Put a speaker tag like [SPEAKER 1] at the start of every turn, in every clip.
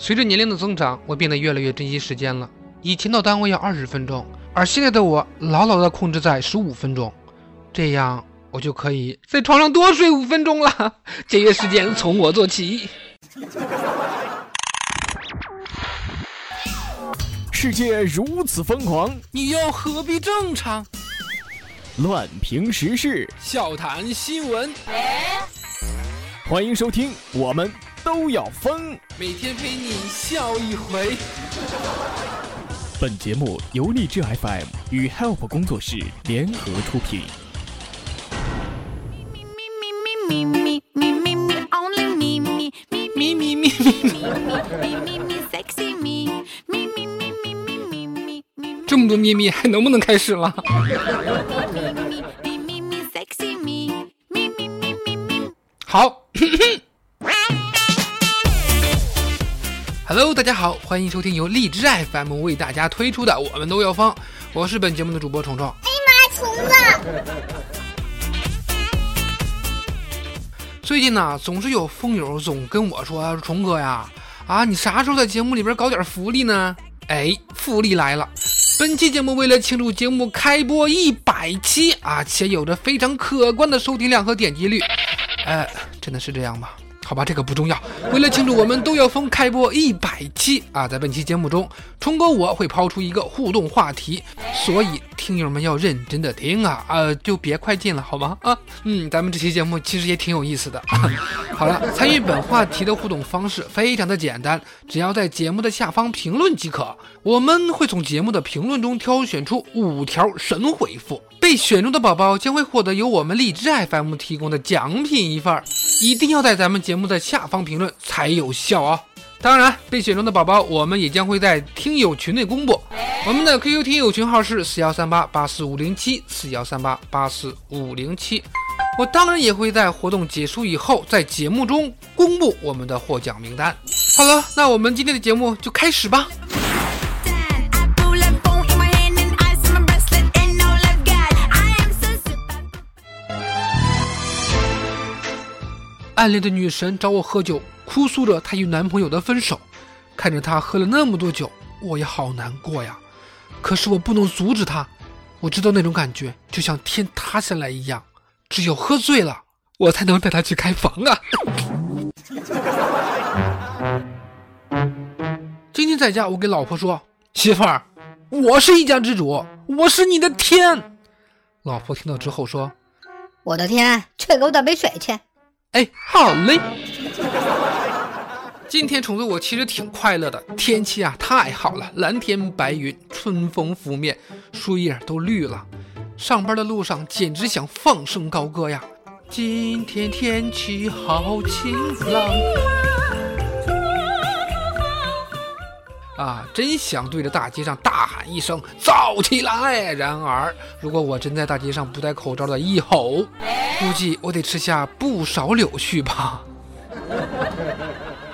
[SPEAKER 1] 随着年龄的增长，我变得越来越珍惜时间了。以前到单位要二十分钟，而现在的我牢牢的控制在十五分钟，这样我就可以在床上多睡五分钟了。节约时间从我做起。
[SPEAKER 2] 世界如此疯狂，
[SPEAKER 1] 你又何必正常？
[SPEAKER 2] 乱评时事，
[SPEAKER 1] 笑谈新闻，
[SPEAKER 2] 欢迎收听，我们都要疯。
[SPEAKER 1] 每天陪你笑一回。
[SPEAKER 2] 本节目由荔枝 FM 与 Help 工作室联合出品。
[SPEAKER 1] 咪咪咪咪这么多咪咪，还能不能开始了？大家好，欢迎收听由荔枝 FM 为大家推出的《我们都要疯》，我是本节目的主播虫虫。
[SPEAKER 3] 哎呀妈，虫子！
[SPEAKER 1] 最近呢，总是有风友总跟我说：“虫哥呀，啊，你啥时候在节目里边搞点福利呢？”哎，福利来了！本期节目为了庆祝节目开播一百期啊，且有着非常可观的收听量和点击率，呃，真的是这样吗？好吧，这个不重要。为了庆祝我们都要疯开播一百期啊，在本期节目中，冲哥我会抛出一个互动话题，所以听友们要认真的听啊，呃，就别快进了，好吗？啊，嗯，咱们这期节目其实也挺有意思的。好了，参与本话题的互动方式非常的简单，只要在节目的下方评论即可，我们会从节目的评论中挑选出五条神回复，被选中的宝宝将会获得由我们荔枝 FM 提供的奖品一份儿。一定要在咱们节目的下方评论才有效啊！当然，被选中的宝宝，我们也将会在听友群内公布。我们的 QQ 听友群号是四幺三八八四五零七四幺三八八四五零七。我当然也会在活动结束以后，在节目中公布我们的获奖名单。好了，那我们今天的节目就开始吧。暗恋的女神找我喝酒，哭诉着她与男朋友的分手。看着她喝了那么多酒，我也好难过呀。可是我不能阻止她，我知道那种感觉就像天塌下来一样。只有喝醉了，我才能带她去开房啊。今天在家，我给老婆说：“媳妇儿，我是一家之主，我是你的天。”老婆听到之后说：“
[SPEAKER 3] 我的天，去给我倒杯水去。”
[SPEAKER 1] 哎，好嘞！今天虫子我其实挺快乐的，天气啊太好了，蓝天白云，春风拂面，树叶都绿了。上班的路上简直想放声高歌呀！今天天气好晴朗。啊，真想对着大街上大喊一声“燥起来”！然而，如果我真在大街上不戴口罩的一吼，估计我得吃下不少柳絮吧。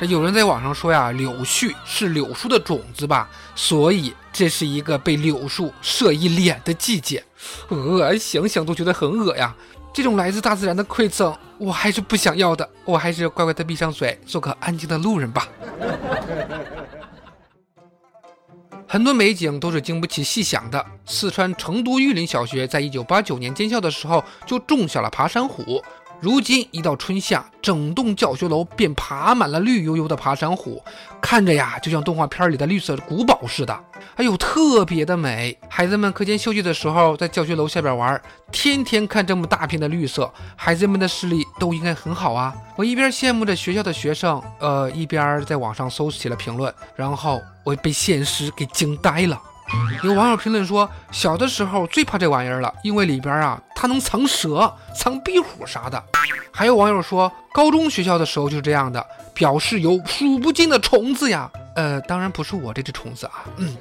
[SPEAKER 1] 这有人在网上说呀，柳絮是柳树的种子吧，所以这是一个被柳树射一脸的季节。呃，想想都觉得很恶呀！这种来自大自然的馈赠，我还是不想要的。我还是乖乖的闭上嘴，做个安静的路人吧。很多美景都是经不起细想的。四川成都玉林小学在一九八九年建校的时候就种下了爬山虎，如今一到春夏，整栋教学楼便爬满了绿油油的爬山虎，看着呀，就像动画片里的绿色古堡似的，哎呦，特别的美。孩子们课间休息的时候在教学楼下边玩，天天看这么大片的绿色，孩子们的视力都应该很好啊。我一边羡慕着学校的学生，呃，一边在网上搜起了评论，然后。我被现实给惊呆了。有网友评论说，小的时候最怕这玩意儿了，因为里边啊，它能藏蛇、藏壁虎啥的。还有网友说，高中学校的时候就是这样的，表示有数不尽的虫子呀。呃，当然不是我这只虫子啊。嗯，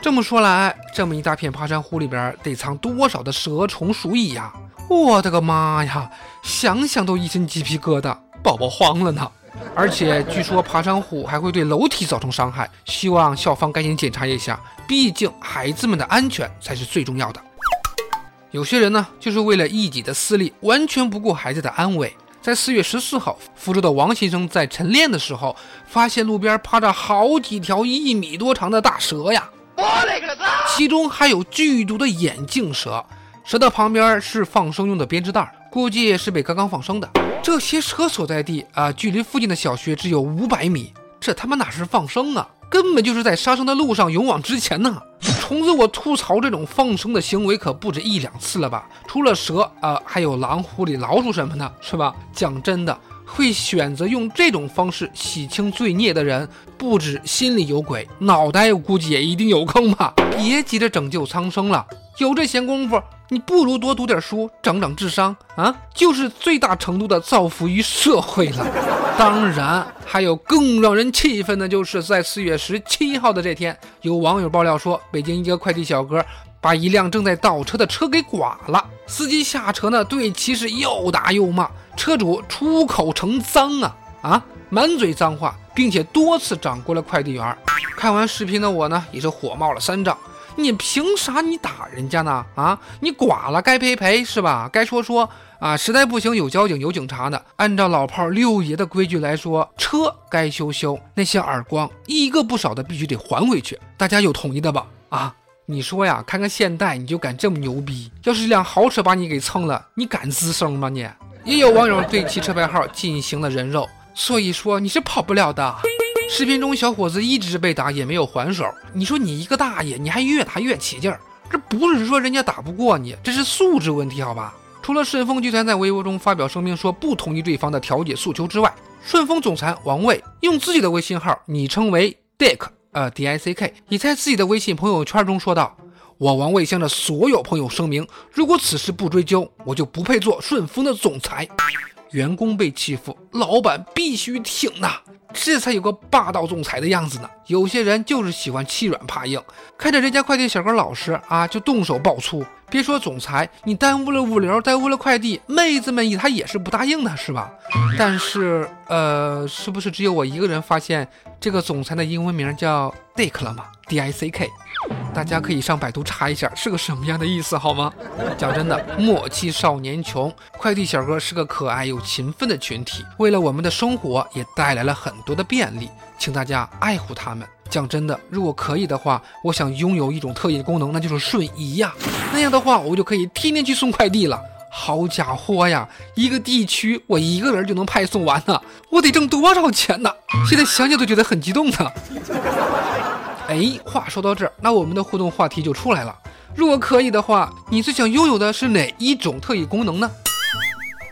[SPEAKER 1] 这么说来，这么一大片爬山虎里边得藏多少的蛇虫鼠蚁呀？我的个妈呀，想想都一身鸡皮疙瘩，宝宝慌了呢。而且据说爬山虎还会对楼体造成伤害，希望校方赶紧检查一下，毕竟孩子们的安全才是最重要的。有些人呢，就是为了一己的私利，完全不顾孩子的安危。在四月十四号，福州的王先生在晨练的时候，发现路边趴着好几条一米多长的大蛇呀！我勒个擦！其中还有剧毒的眼镜蛇，蛇的旁边是放生用的编织袋，估计是被刚刚放生的。这些蛇所在地啊，距离附近的小学只有五百米，这他妈哪是放生啊？根本就是在杀生的路上勇往直前呢！虫子，我吐槽这种放生的行为可不止一两次了吧？除了蛇啊，还有狼、狐狸、老鼠什么的，是吧？讲真的，会选择用这种方式洗清罪孽的人，不止心里有鬼，脑袋估计也一定有坑吧？别急着拯救苍生了，有这闲工夫。你不如多读点书，长长智商啊，就是最大程度的造福于社会了。当然，还有更让人气愤的，就是在四月十七号的这天，有网友爆料说，北京一个快递小哥把一辆正在倒车的车给剐了，司机下车呢，对其是又打又骂，车主出口成脏啊啊，满嘴脏话，并且多次掌掴了快递员。看完视频的我呢，也是火冒了三丈。你凭啥你打人家呢？啊，你剐了该赔赔是吧？该说说啊，实在不行有交警有警察的。按照老炮六爷的规矩来说，车该修修，那些耳光一个不少的必须得还回去。大家有统一的吧？啊，你说呀，看看现代你就敢这么牛逼？要是辆豪车把你给蹭了，你敢吱声吗？你也有网友对其车牌号进行了人肉，所以说你是跑不了的。视频中，小伙子一直被打，也没有还手。你说你一个大爷，你还越打越起劲儿，这不是说人家打不过你，这是素质问题，好吧？除了顺丰集团在微博中发表声明说不同意对方的调解诉求之外，顺丰总裁王卫用自己的微信号昵称为 Dick，呃 D I C K，也在自己的微信朋友圈中说道：“我王卫向着所有朋友声明，如果此事不追究，我就不配做顺丰的总裁。员工被欺负，老板必须挺呐。”这才有个霸道总裁的样子呢。有些人就是喜欢欺软怕硬，看着人家快递小哥老实啊，就动手爆粗。别说总裁，你耽误了物流，耽误了快递，妹子们他也是不答应的，是吧？但是，呃，是不是只有我一个人发现这个总裁的英文名叫 Dick 了吗？D I C K。大家可以上百度查一下是个什么样的意思，好吗？讲真的，莫欺少年穷。快递小哥是个可爱又勤奋的群体，为了我们的生活也带来了很多的便利，请大家爱护他们。讲真的，如果可以的话，我想拥有一种特异功能，那就是瞬移呀。那样的话，我就可以天天去送快递了。好家伙呀，一个地区我一个人就能派送完呢，我得挣多少钱呢？现在想想都觉得很激动呢。哎，话说到这儿，那我们的互动话题就出来了。如果可以的话，你最想拥有的是哪一种特异功能呢？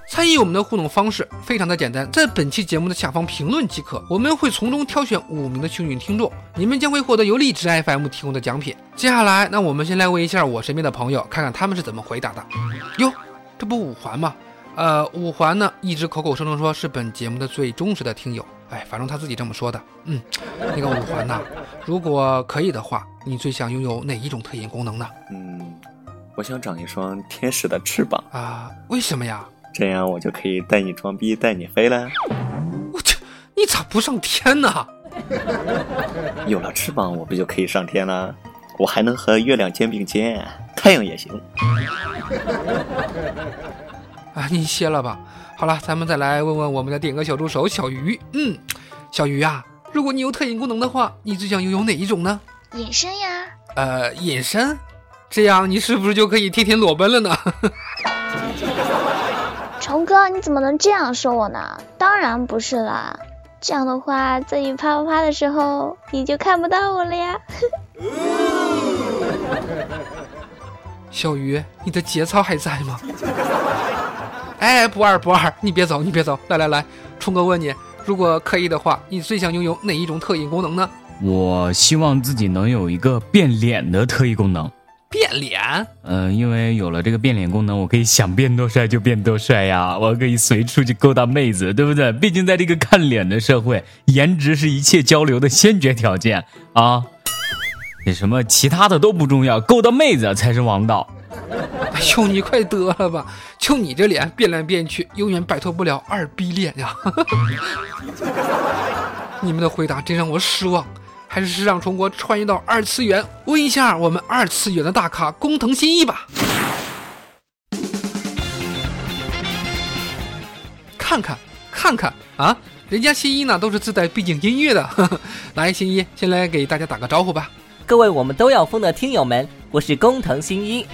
[SPEAKER 1] 参与我们的互动方式非常的简单，在本期节目的下方评论即可，我们会从中挑选五名的幸运听众，你们将会获得由荔枝 FM 提供的奖品。接下来，那我们先来问一下我身边的朋友，看看他们是怎么回答的。哟，这不五环吗？呃，五环呢，一直口口声声说是本节目的最忠实的听友。哎，反正他自己这么说的。嗯，那个五环呐，如果可以的话，你最想拥有哪一种特异功能呢？
[SPEAKER 4] 嗯，我想长一双天使的翅膀
[SPEAKER 1] 啊！为什么呀？
[SPEAKER 4] 这样我就可以带你装逼，带你飞了。
[SPEAKER 1] 我去，你咋不上天呢？
[SPEAKER 4] 有了翅膀，我不就可以上天了？我还能和月亮肩并肩，太阳也行。
[SPEAKER 1] 啊，你歇了吧。好了，咱们再来问问我们的点歌小助手小鱼。嗯，小鱼啊，如果你有特异功能的话，你最想拥有哪一种呢？
[SPEAKER 5] 隐身呀。
[SPEAKER 1] 呃，隐身，这样你是不是就可以天天裸奔了呢？
[SPEAKER 5] 虫哥，你怎么能这样说我呢？当然不是啦，这样的话，在你啪啪啪的时候，你就看不到我了呀。
[SPEAKER 1] 小鱼，你的节操还在吗？哎，不二不二，你别走，你别走，来来来，冲哥问你，如果可以的话，你最想拥有哪一种特异功能呢？
[SPEAKER 6] 我希望自己能有一个变脸的特异功能。
[SPEAKER 1] 变脸？
[SPEAKER 6] 嗯，因为有了这个变脸功能，我可以想变多帅就变多帅呀，我可以随处去勾搭妹子，对不对？毕竟在这个看脸的社会，颜值是一切交流的先决条件啊。那什么其他的都不重要，勾搭妹子才是王道。
[SPEAKER 1] 哎呦，你快得了吧！就你这脸变来变去，永远摆脱不了二逼脸呀！你们的回答真让我失望，还是让虫国穿越到二次元，问一下我们二次元的大咖工藤新一吧。看看看看啊，人家新一呢都是自带背景音乐的。来，新一先来给大家打个招呼吧。
[SPEAKER 7] 各位我们都要疯的听友们，我是工藤新一。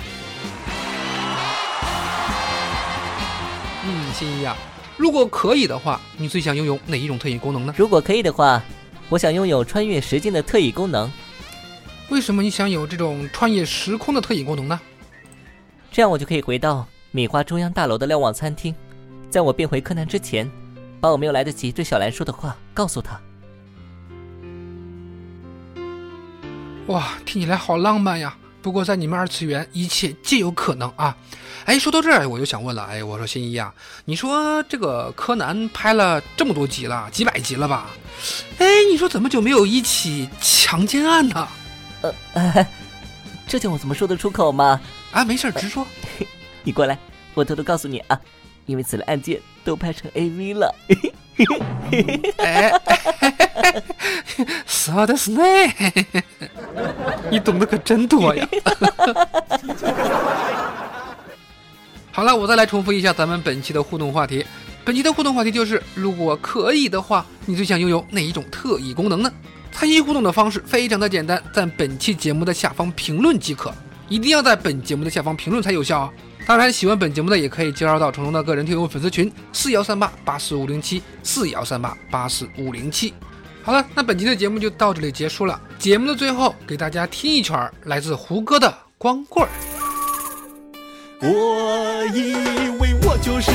[SPEAKER 1] 嗯，新一呀、如果可以的话，你最想拥有哪一种特异功能呢？
[SPEAKER 7] 如果可以的话，我想拥有穿越时间的特异功能，
[SPEAKER 1] 为什么你想有这种穿越时空的特异功能呢？
[SPEAKER 7] 这样我就可以回到米花中央大楼的瞭望餐厅，在我变回柯南之前，把我没有来得及对小兰说的话告诉他。
[SPEAKER 1] 哇，听起来好浪漫呀！不过在你们二次元，一切皆有可能啊。哎，说到这儿，我就想问了，哎，我说新一啊，你说这个柯南拍了这么多集了，几百集了吧？哎，你说怎么就没有一起强奸案呢？
[SPEAKER 7] 呃，呃 这叫我怎么说得出口嘛？
[SPEAKER 1] 啊，没事儿，直说。
[SPEAKER 7] 你过来，我偷偷告诉你啊，因为此类案件都拍成 AV 了。
[SPEAKER 1] 哎，そうですね。你懂得可真多呀。好了，我再来重复一下咱们本期的互动话题。本期的互动话题就是：如果可以的话，你最想拥有哪一种特异功能呢？参与互动的方式非常的简单，在本期节目的下方评论即可，一定要在本节目的下方评论才有效啊！ 当然，喜欢本节目的也可以加入到虫虫的个人 QQ 粉丝群四幺三八八四五零七四幺三八八四五零七。好了，那本期的节目就到这里结束了。节目的最后，给大家听一曲来自胡歌的《光棍》。
[SPEAKER 8] 我以为我就是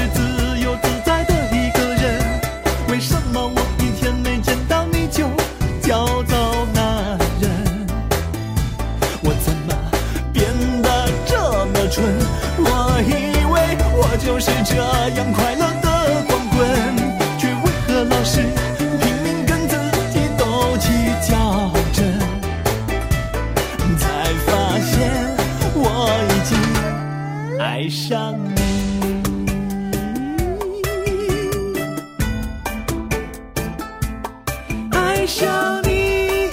[SPEAKER 8] 爱上你，爱上你。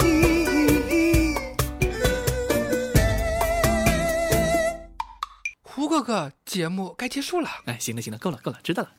[SPEAKER 1] 胡哥哥，节目该结束了。
[SPEAKER 8] 哎，行了行了，够了够了，知道了。